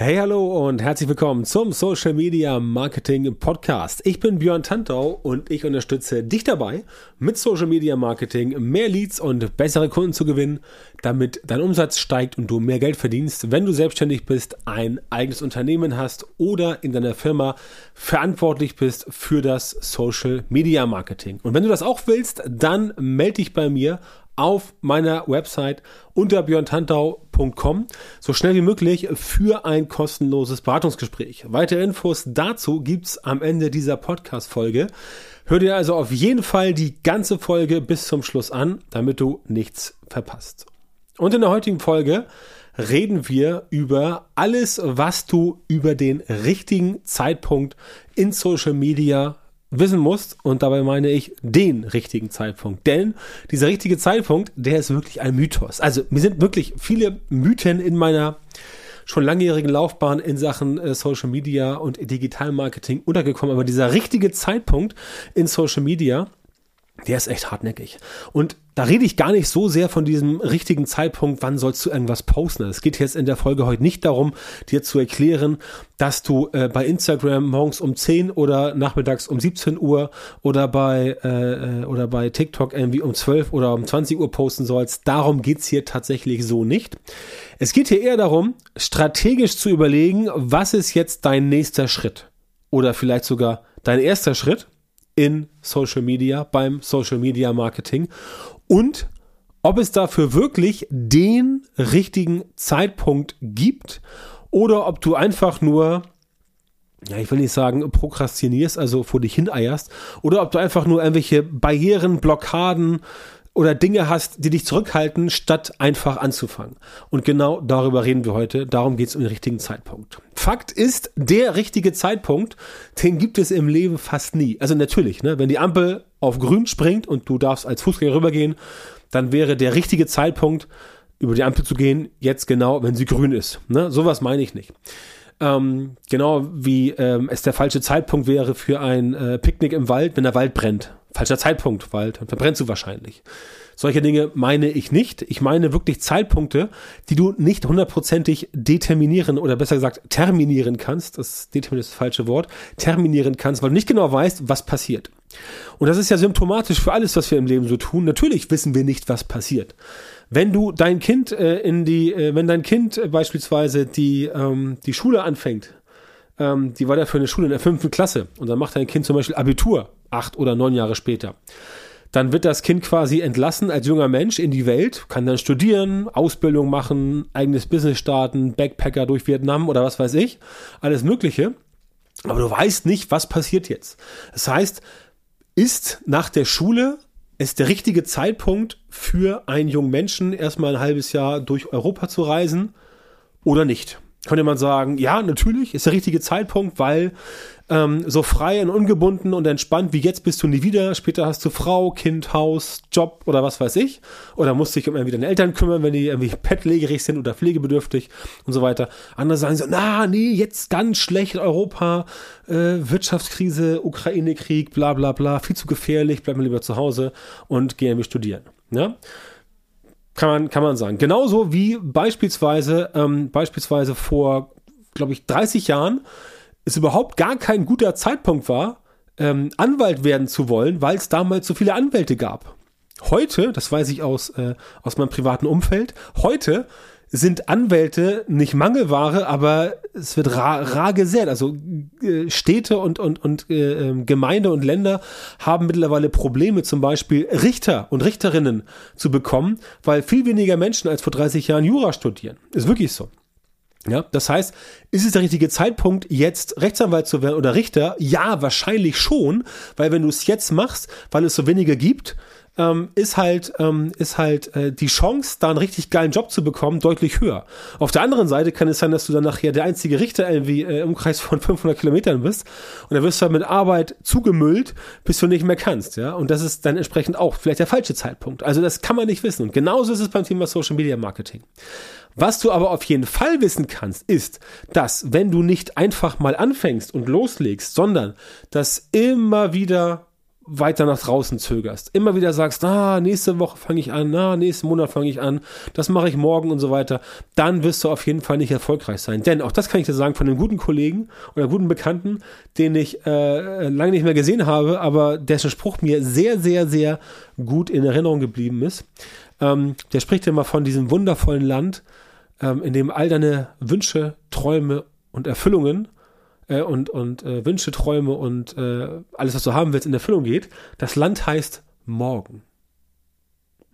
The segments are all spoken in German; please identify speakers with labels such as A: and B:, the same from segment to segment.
A: Hey, hallo und herzlich willkommen zum Social Media Marketing Podcast. Ich bin Björn Tantau und ich unterstütze dich dabei, mit Social Media Marketing mehr Leads und bessere Kunden zu gewinnen, damit dein Umsatz steigt und du mehr Geld verdienst, wenn du selbstständig bist, ein eigenes Unternehmen hast oder in deiner Firma verantwortlich bist für das Social Media Marketing. Und wenn du das auch willst, dann melde dich bei mir auf meiner Website unter björntantau.com so schnell wie möglich für ein kostenloses Beratungsgespräch. Weitere Infos dazu gibt's am Ende dieser Podcast-Folge. Hör dir also auf jeden Fall die ganze Folge bis zum Schluss an, damit du nichts verpasst. Und in der heutigen Folge reden wir über alles, was du über den richtigen Zeitpunkt in Social Media wissen musst. Und dabei meine ich den richtigen Zeitpunkt. Denn dieser richtige Zeitpunkt, der ist wirklich ein Mythos. Also mir sind wirklich viele Mythen in meiner schon langjährigen Laufbahn in Sachen äh, Social Media und Digital Marketing untergekommen. Aber dieser richtige Zeitpunkt in Social Media, der ist echt hartnäckig. Und da rede ich gar nicht so sehr von diesem richtigen Zeitpunkt, wann sollst du irgendwas posten. Es geht jetzt in der Folge heute nicht darum, dir zu erklären, dass du äh, bei Instagram morgens um 10 oder nachmittags um 17 Uhr oder bei, äh, äh, oder bei TikTok irgendwie um 12 oder um 20 Uhr posten sollst. Darum geht's hier tatsächlich so nicht. Es geht hier eher darum, strategisch zu überlegen, was ist jetzt dein nächster Schritt? Oder vielleicht sogar dein erster Schritt in Social Media, beim Social Media Marketing. Und ob es dafür wirklich den richtigen Zeitpunkt gibt oder ob du einfach nur ja, ich will nicht sagen, prokrastinierst, also vor dich hineierst, oder ob du einfach nur irgendwelche Barrieren, Blockaden, oder Dinge hast, die dich zurückhalten, statt einfach anzufangen. Und genau darüber reden wir heute. Darum geht es um den richtigen Zeitpunkt. Fakt ist, der richtige Zeitpunkt, den gibt es im Leben fast nie. Also natürlich, ne, wenn die Ampel auf grün springt und du darfst als Fußgänger rübergehen, dann wäre der richtige Zeitpunkt, über die Ampel zu gehen, jetzt genau, wenn sie grün ist. Ne? Sowas meine ich nicht. Ähm, genau wie ähm, es der falsche Zeitpunkt wäre für ein äh, Picknick im Wald, wenn der Wald brennt falscher Zeitpunkt, weil dann verbrennst du wahrscheinlich. Solche Dinge meine ich nicht. Ich meine wirklich Zeitpunkte, die du nicht hundertprozentig determinieren oder besser gesagt terminieren kannst. Das determinieren ist das falsche Wort. Terminieren kannst, weil du nicht genau weißt, was passiert. Und das ist ja symptomatisch für alles, was wir im Leben so tun. Natürlich wissen wir nicht, was passiert. Wenn du dein Kind äh, in die, äh, wenn dein Kind äh, beispielsweise die, ähm, die Schule anfängt, ähm, die war da für eine Schule in der fünften Klasse und dann macht dein Kind zum Beispiel Abitur acht oder neun Jahre später. Dann wird das Kind quasi entlassen als junger Mensch in die Welt, kann dann studieren, Ausbildung machen, eigenes Business starten, Backpacker durch Vietnam oder was weiß ich, alles Mögliche. Aber du weißt nicht, was passiert jetzt. Das heißt, ist nach der Schule es der richtige Zeitpunkt für einen jungen Menschen, erstmal ein halbes Jahr durch Europa zu reisen oder nicht? Könnte man sagen, ja, natürlich, ist der richtige Zeitpunkt, weil ähm, so frei und ungebunden und entspannt wie jetzt bist du nie wieder. Später hast du Frau, Kind, Haus, Job oder was weiß ich. Oder musst dich um irgendwie deine Eltern kümmern, wenn die irgendwie bettlägerig sind oder pflegebedürftig und so weiter. Andere sagen so, na, nee, jetzt ganz schlecht Europa, äh, Wirtschaftskrise, Ukraine-Krieg, bla bla bla, viel zu gefährlich, bleib mal lieber zu Hause und geh irgendwie studieren. Ja? Kann man, kann man sagen. Genauso wie beispielsweise, ähm, beispielsweise vor, glaube ich, 30 Jahren es überhaupt gar kein guter Zeitpunkt war, ähm, Anwalt werden zu wollen, weil es damals so viele Anwälte gab. Heute, das weiß ich aus, äh, aus meinem privaten Umfeld, heute sind Anwälte nicht Mangelware, aber es wird rar, rar gesät. Also äh, Städte und, und, und äh, ähm, Gemeinde und Länder haben mittlerweile Probleme, zum Beispiel Richter und Richterinnen zu bekommen, weil viel weniger Menschen als vor 30 Jahren Jura studieren. Ist wirklich so. Ja, das heißt, ist es der richtige Zeitpunkt, jetzt Rechtsanwalt zu werden oder Richter? Ja, wahrscheinlich schon, weil wenn du es jetzt machst, weil es so wenige gibt, ähm, ist halt, ähm, ist halt äh, die Chance, da einen richtig geilen Job zu bekommen, deutlich höher. Auf der anderen Seite kann es sein, dass du dann nachher der einzige Richter irgendwie äh, im Kreis von 500 Kilometern bist und dann wirst du halt mit Arbeit zugemüllt, bis du nicht mehr kannst, ja. Und das ist dann entsprechend auch vielleicht der falsche Zeitpunkt. Also das kann man nicht wissen. Und genauso ist es beim Thema Social Media Marketing. Was du aber auf jeden Fall wissen kannst, ist, dass wenn du nicht einfach mal anfängst und loslegst, sondern dass immer wieder weiter nach draußen zögerst, immer wieder sagst, ah, nächste Woche fange ich an, ah, nächsten Monat fange ich an, das mache ich morgen und so weiter, dann wirst du auf jeden Fall nicht erfolgreich sein. Denn auch das kann ich dir sagen von einem guten Kollegen oder guten Bekannten, den ich äh, lange nicht mehr gesehen habe, aber dessen Spruch mir sehr, sehr, sehr gut in Erinnerung geblieben ist. Ähm, der spricht immer von diesem wundervollen Land, ähm, in dem all deine Wünsche, Träume und Erfüllungen äh, und, und äh, Wünsche, Träume und äh, alles, was du haben willst, in Erfüllung geht. Das Land heißt morgen.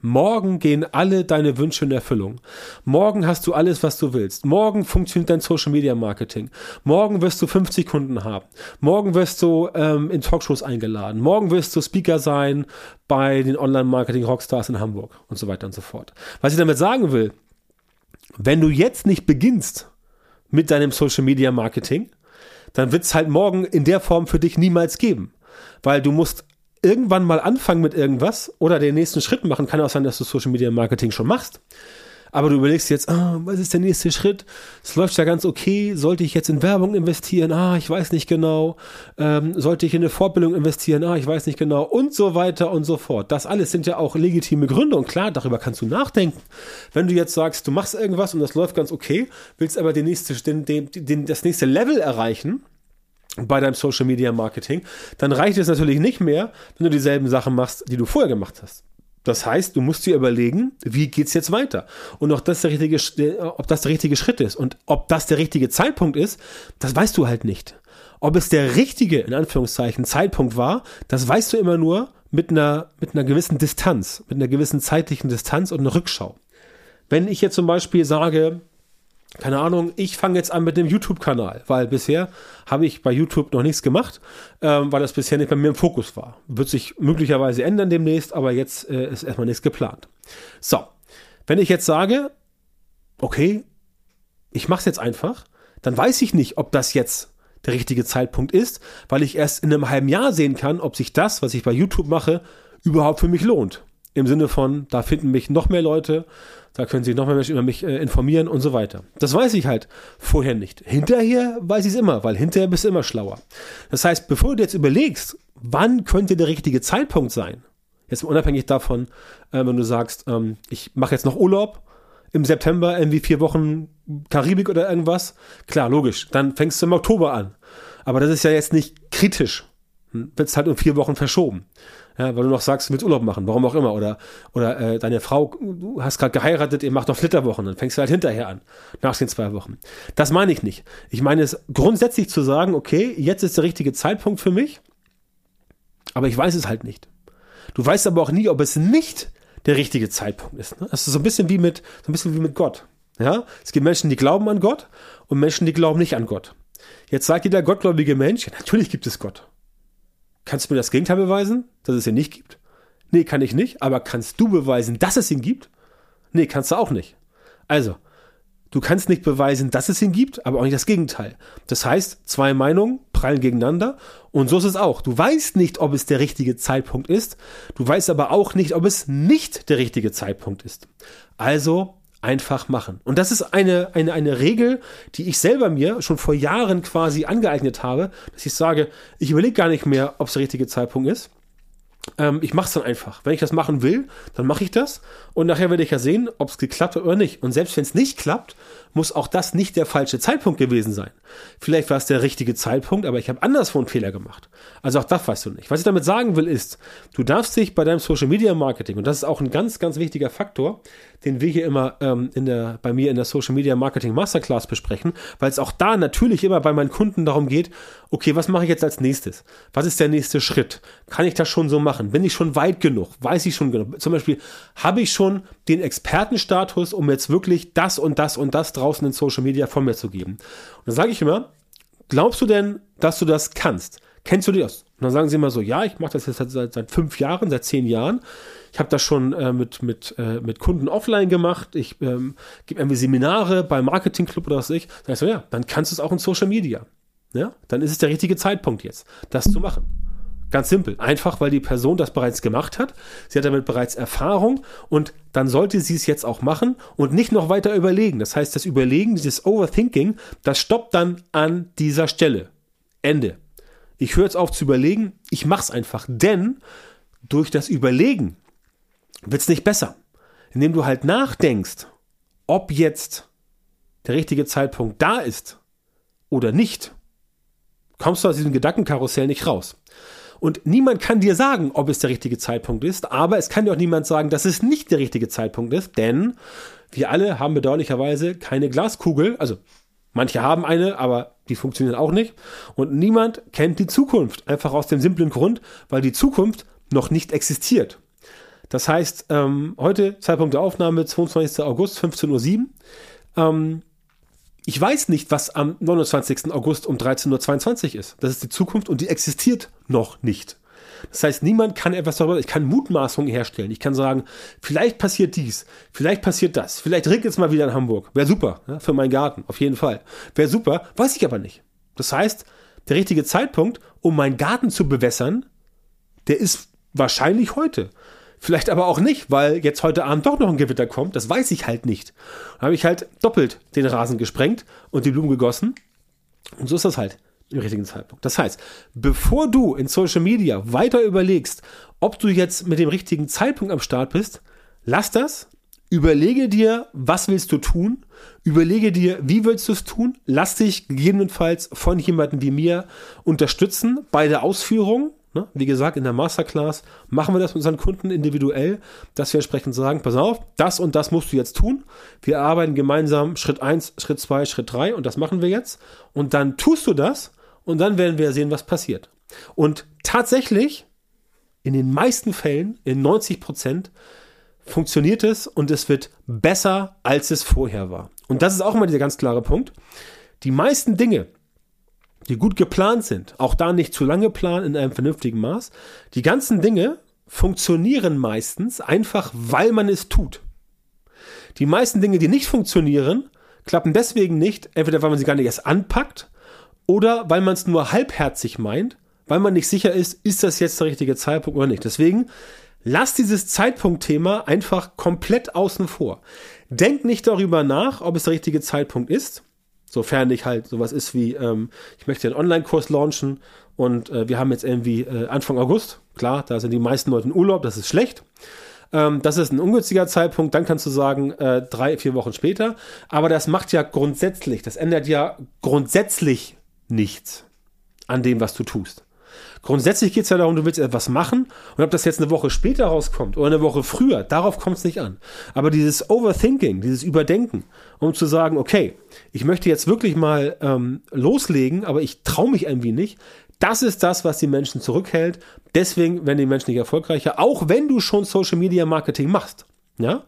A: Morgen gehen alle deine Wünsche in Erfüllung. Morgen hast du alles, was du willst. Morgen funktioniert dein Social Media Marketing. Morgen wirst du 50 Kunden haben. Morgen wirst du ähm, in Talkshows eingeladen. Morgen wirst du Speaker sein bei den Online Marketing Rockstars in Hamburg und so weiter und so fort. Was ich damit sagen will, wenn du jetzt nicht beginnst mit deinem Social Media Marketing, dann wird es halt morgen in der Form für dich niemals geben. Weil du musst irgendwann mal anfangen mit irgendwas oder den nächsten Schritt machen. Kann auch sein, dass du Social Media Marketing schon machst. Aber du überlegst jetzt, ah, was ist der nächste Schritt? Es läuft ja ganz okay. Sollte ich jetzt in Werbung investieren? Ah, ich weiß nicht genau. Ähm, sollte ich in eine Fortbildung investieren? Ah, ich weiß nicht genau. Und so weiter und so fort. Das alles sind ja auch legitime Gründe und klar, darüber kannst du nachdenken. Wenn du jetzt sagst, du machst irgendwas und das läuft ganz okay, willst aber den nächste, den, den, den, das nächste Level erreichen, bei deinem Social Media Marketing, dann reicht es natürlich nicht mehr, wenn du dieselben Sachen machst, die du vorher gemacht hast. Das heißt, du musst dir überlegen, wie geht's jetzt weiter? Und ob das der richtige, ob das der richtige Schritt ist und ob das der richtige Zeitpunkt ist, das weißt du halt nicht. Ob es der richtige, in Anführungszeichen, Zeitpunkt war, das weißt du immer nur mit einer, mit einer gewissen Distanz, mit einer gewissen zeitlichen Distanz und einer Rückschau. Wenn ich jetzt zum Beispiel sage, keine Ahnung, ich fange jetzt an mit dem YouTube-Kanal, weil bisher habe ich bei YouTube noch nichts gemacht, ähm, weil das bisher nicht bei mir im Fokus war. Wird sich möglicherweise ändern demnächst, aber jetzt äh, ist erstmal nichts geplant. So, wenn ich jetzt sage, okay, ich mache es jetzt einfach, dann weiß ich nicht, ob das jetzt der richtige Zeitpunkt ist, weil ich erst in einem halben Jahr sehen kann, ob sich das, was ich bei YouTube mache, überhaupt für mich lohnt. Im Sinne von, da finden mich noch mehr Leute, da können sich noch mehr Menschen über mich äh, informieren und so weiter. Das weiß ich halt vorher nicht. Hinterher weiß ich es immer, weil hinterher bist du immer schlauer. Das heißt, bevor du jetzt überlegst, wann könnte der richtige Zeitpunkt sein, jetzt unabhängig davon, äh, wenn du sagst, ähm, ich mache jetzt noch Urlaub im September, irgendwie vier Wochen Karibik oder irgendwas, klar, logisch, dann fängst du im Oktober an. Aber das ist ja jetzt nicht kritisch. Hm, Wird es halt um vier Wochen verschoben ja, weil du noch sagst, du willst Urlaub machen, warum auch immer. Oder, oder äh, deine Frau, du hast gerade geheiratet, ihr macht noch Flitterwochen, dann fängst du halt hinterher an, nach den zwei Wochen. Das meine ich nicht. Ich meine es grundsätzlich zu sagen, okay, jetzt ist der richtige Zeitpunkt für mich, aber ich weiß es halt nicht. Du weißt aber auch nie, ob es nicht der richtige Zeitpunkt ist. Ne? Das ist so ein bisschen wie mit, so ein bisschen wie mit Gott. Ja, es gibt Menschen, die glauben an Gott und Menschen, die glauben nicht an Gott. Jetzt sagt jeder gottgläubige Mensch, ja, natürlich gibt es Gott. Kannst du mir das Gegenteil beweisen, dass es ihn nicht gibt? Nee, kann ich nicht. Aber kannst du beweisen, dass es ihn gibt? Nee, kannst du auch nicht. Also, du kannst nicht beweisen, dass es ihn gibt, aber auch nicht das Gegenteil. Das heißt, zwei Meinungen prallen gegeneinander und so ist es auch. Du weißt nicht, ob es der richtige Zeitpunkt ist, du weißt aber auch nicht, ob es nicht der richtige Zeitpunkt ist. Also einfach machen. Und das ist eine, eine, eine Regel, die ich selber mir schon vor Jahren quasi angeeignet habe, dass ich sage, ich überlege gar nicht mehr, ob es der richtige Zeitpunkt ist. Ähm, ich mache es dann einfach. Wenn ich das machen will, dann mache ich das. Und nachher werde ich ja sehen, ob es geklappt hat oder nicht. Und selbst wenn es nicht klappt, muss auch das nicht der falsche Zeitpunkt gewesen sein. Vielleicht war es der richtige Zeitpunkt, aber ich habe anderswo einen Fehler gemacht. Also auch das weißt du nicht. Was ich damit sagen will, ist, du darfst dich bei deinem Social Media Marketing, und das ist auch ein ganz, ganz wichtiger Faktor, den wir hier immer ähm, in der, bei mir in der Social Media Marketing Masterclass besprechen, weil es auch da natürlich immer bei meinen Kunden darum geht, okay, was mache ich jetzt als nächstes? Was ist der nächste Schritt? Kann ich das schon so machen? Bin ich schon weit genug? Weiß ich schon genug? Zum Beispiel, habe ich schon den Expertenstatus, um jetzt wirklich das und das und das draußen in Social Media von mir zu geben? Und dann sage ich immer, glaubst du denn, dass du das kannst? Kennst du das? Und dann sagen sie immer so, ja, ich mache das jetzt seit, seit fünf Jahren, seit zehn Jahren. Ich habe das schon äh, mit, mit, äh, mit Kunden offline gemacht. Ich ähm, gebe irgendwie Seminare beim Marketing Club oder was ich. Dann ich so, ja, dann kannst du es auch in Social Media. Ja, dann ist es der richtige Zeitpunkt jetzt, das zu machen. Ganz simpel. Einfach, weil die Person das bereits gemacht hat. Sie hat damit bereits Erfahrung und dann sollte sie es jetzt auch machen und nicht noch weiter überlegen. Das heißt, das Überlegen, dieses Overthinking, das stoppt dann an dieser Stelle. Ende. Ich höre jetzt auf zu überlegen, ich mache es einfach. Denn durch das Überlegen wird es nicht besser. Indem du halt nachdenkst, ob jetzt der richtige Zeitpunkt da ist oder nicht, kommst du aus diesem Gedankenkarussell nicht raus. Und niemand kann dir sagen, ob es der richtige Zeitpunkt ist, aber es kann dir auch niemand sagen, dass es nicht der richtige Zeitpunkt ist, denn wir alle haben bedauerlicherweise keine Glaskugel, also manche haben eine, aber die funktionieren auch nicht. Und niemand kennt die Zukunft, einfach aus dem simplen Grund, weil die Zukunft noch nicht existiert. Das heißt, ähm, heute, Zeitpunkt der Aufnahme, 22. August, 15.07 Uhr. Ähm, ich weiß nicht, was am 29. August um 13.22 Uhr ist. Das ist die Zukunft und die existiert noch nicht. Das heißt, niemand kann etwas darüber, ich kann Mutmaßungen herstellen. Ich kann sagen, vielleicht passiert dies, vielleicht passiert das, vielleicht regnet es mal wieder in Hamburg. Wäre super, ja, für meinen Garten, auf jeden Fall. Wäre super, weiß ich aber nicht. Das heißt, der richtige Zeitpunkt, um meinen Garten zu bewässern, der ist wahrscheinlich heute. Vielleicht aber auch nicht, weil jetzt heute Abend doch noch ein Gewitter kommt. Das weiß ich halt nicht. Da habe ich halt doppelt den Rasen gesprengt und die Blumen gegossen. Und so ist das halt im richtigen Zeitpunkt. Das heißt, bevor du in Social Media weiter überlegst, ob du jetzt mit dem richtigen Zeitpunkt am Start bist, lass das. Überlege dir, was willst du tun? Überlege dir, wie willst du es tun? Lass dich gegebenenfalls von jemandem wie mir unterstützen bei der Ausführung Ne? Wie gesagt, in der Masterclass machen wir das mit unseren Kunden individuell, dass wir entsprechend sagen, pass auf, das und das musst du jetzt tun. Wir arbeiten gemeinsam Schritt 1, Schritt 2, Schritt 3 und das machen wir jetzt. Und dann tust du das und dann werden wir sehen, was passiert. Und tatsächlich, in den meisten Fällen, in 90 Prozent, funktioniert es und es wird besser, als es vorher war. Und das ist auch mal dieser ganz klare Punkt. Die meisten Dinge, die gut geplant sind, auch da nicht zu lange planen in einem vernünftigen Maß, die ganzen Dinge funktionieren meistens einfach, weil man es tut. Die meisten Dinge, die nicht funktionieren, klappen deswegen nicht, entweder weil man sie gar nicht erst anpackt oder weil man es nur halbherzig meint, weil man nicht sicher ist, ist das jetzt der richtige Zeitpunkt oder nicht. Deswegen lass dieses Zeitpunktthema einfach komplett außen vor. Denk nicht darüber nach, ob es der richtige Zeitpunkt ist. Sofern nicht halt sowas ist wie, ähm, ich möchte einen Online-Kurs launchen und äh, wir haben jetzt irgendwie äh, Anfang August. Klar, da sind die meisten Leute in Urlaub, das ist schlecht. Ähm, das ist ein ungünstiger Zeitpunkt, dann kannst du sagen, äh, drei, vier Wochen später. Aber das macht ja grundsätzlich, das ändert ja grundsätzlich nichts an dem, was du tust. Grundsätzlich geht es ja darum, du willst etwas machen und ob das jetzt eine Woche später rauskommt oder eine Woche früher, darauf kommt es nicht an. Aber dieses Overthinking, dieses Überdenken, um zu sagen, okay, ich möchte jetzt wirklich mal ähm, loslegen, aber ich traue mich irgendwie nicht, das ist das, was die Menschen zurückhält. Deswegen werden die Menschen nicht erfolgreicher, auch wenn du schon Social Media Marketing machst. Ja?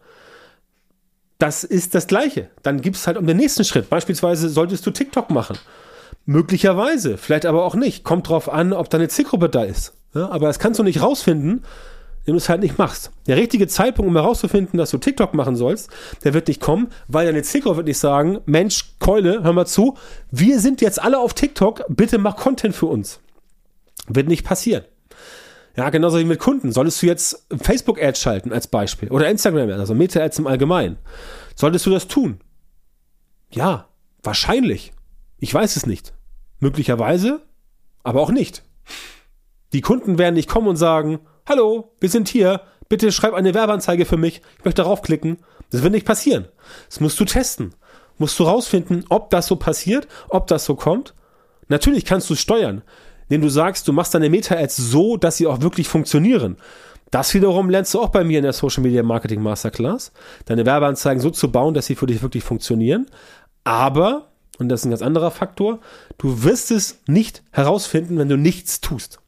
A: Das ist das Gleiche. Dann gibt es halt um den nächsten Schritt. Beispielsweise solltest du TikTok machen. Möglicherweise, vielleicht aber auch nicht. Kommt drauf an, ob deine Zielgruppe da ist. Ja, aber das kannst du nicht rausfinden, wenn du es halt nicht machst. Der richtige Zeitpunkt, um herauszufinden, dass du TikTok machen sollst, der wird nicht kommen, weil deine Zielgruppe wird nicht sagen, Mensch, Keule, hör mal zu, wir sind jetzt alle auf TikTok, bitte mach Content für uns. Wird nicht passieren. Ja, genauso wie mit Kunden. Solltest du jetzt Facebook-Ads schalten als Beispiel oder Instagram-Ads, also Meta-Ads im Allgemeinen? Solltest du das tun? Ja, wahrscheinlich. Ich weiß es nicht. Möglicherweise, aber auch nicht. Die Kunden werden nicht kommen und sagen, hallo, wir sind hier, bitte schreib eine Werbeanzeige für mich, ich möchte darauf klicken. Das wird nicht passieren. Das musst du testen. Musst du rausfinden, ob das so passiert, ob das so kommt. Natürlich kannst du es steuern, indem du sagst, du machst deine Meta-Ads so, dass sie auch wirklich funktionieren. Das wiederum lernst du auch bei mir in der Social Media Marketing Masterclass, deine Werbeanzeigen so zu bauen, dass sie für dich wirklich funktionieren. Aber und das ist ein ganz anderer Faktor, du wirst es nicht herausfinden, wenn du nichts tust.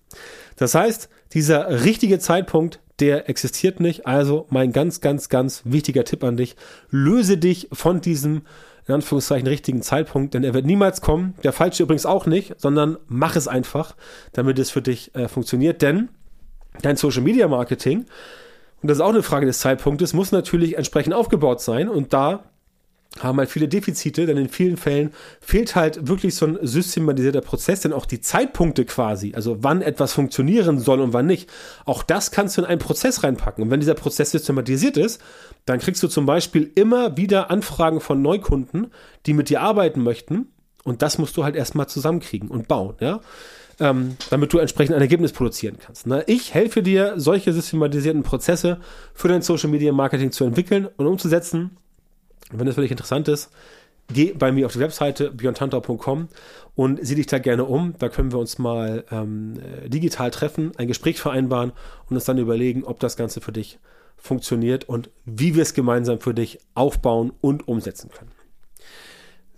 A: Das heißt, dieser richtige Zeitpunkt, der existiert nicht. Also mein ganz, ganz, ganz wichtiger Tipp an dich, löse dich von diesem in Anführungszeichen richtigen Zeitpunkt, denn er wird niemals kommen. Der falsche übrigens auch nicht, sondern mach es einfach, damit es für dich äh, funktioniert. Denn dein Social Media Marketing, und das ist auch eine Frage des Zeitpunktes, muss natürlich entsprechend aufgebaut sein. Und da haben halt viele Defizite, denn in vielen Fällen fehlt halt wirklich so ein systematisierter Prozess, denn auch die Zeitpunkte quasi, also wann etwas funktionieren soll und wann nicht, auch das kannst du in einen Prozess reinpacken. Und wenn dieser Prozess systematisiert ist, dann kriegst du zum Beispiel immer wieder Anfragen von Neukunden, die mit dir arbeiten möchten. Und das musst du halt erstmal zusammenkriegen und bauen, ja. ähm, damit du entsprechend ein Ergebnis produzieren kannst. Ne? Ich helfe dir, solche systematisierten Prozesse für dein Social Media Marketing zu entwickeln und umzusetzen. Wenn das für dich interessant ist, geh bei mir auf die Webseite björntantau.com und sieh dich da gerne um. Da können wir uns mal ähm, digital treffen, ein Gespräch vereinbaren und uns dann überlegen, ob das Ganze für dich funktioniert und wie wir es gemeinsam für dich aufbauen und umsetzen können.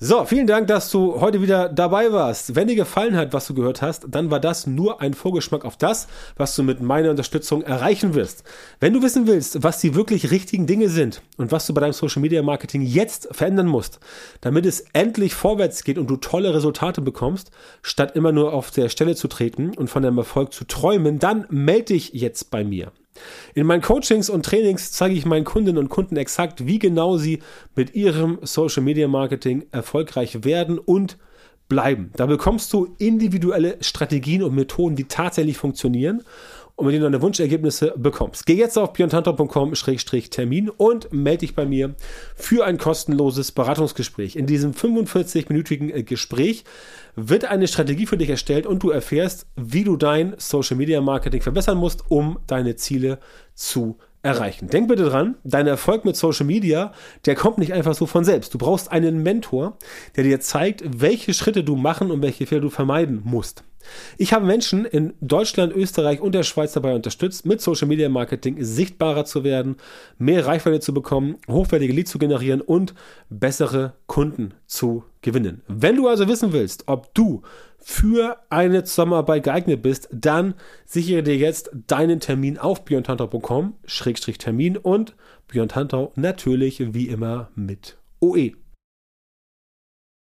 A: So, vielen Dank, dass du heute wieder dabei warst. Wenn dir gefallen hat, was du gehört hast, dann war das nur ein Vorgeschmack auf das, was du mit meiner Unterstützung erreichen wirst. Wenn du wissen willst, was die wirklich richtigen Dinge sind und was du bei deinem Social Media Marketing jetzt verändern musst, damit es endlich vorwärts geht und du tolle Resultate bekommst, statt immer nur auf der Stelle zu treten und von deinem Erfolg zu träumen, dann melde dich jetzt bei mir. In meinen Coachings und Trainings zeige ich meinen Kundinnen und Kunden exakt, wie genau sie mit ihrem Social Media Marketing erfolgreich werden und bleiben. Da bekommst du individuelle Strategien und Methoden, die tatsächlich funktionieren und mit denen du deine Wunschergebnisse bekommst. Geh jetzt auf björntantau.com-termin und melde dich bei mir für ein kostenloses Beratungsgespräch. In diesem 45-minütigen äh, Gespräch wird eine Strategie für dich erstellt und du erfährst, wie du dein Social Media Marketing verbessern musst, um deine Ziele zu erreichen. Denk bitte dran, dein Erfolg mit Social Media, der kommt nicht einfach so von selbst. Du brauchst einen Mentor, der dir zeigt, welche Schritte du machen und welche Fehler du vermeiden musst. Ich habe Menschen in Deutschland, Österreich und der Schweiz dabei unterstützt, mit Social Media Marketing sichtbarer zu werden, mehr Reichweite zu bekommen, hochwertige Leads zu generieren und bessere Kunden zu gewinnen. Wenn du also wissen willst, ob du für eine Zusammenarbeit geeignet bist, dann sichere dir jetzt deinen Termin auf björntantau.com-termin und Björn Tantau natürlich wie immer mit OE.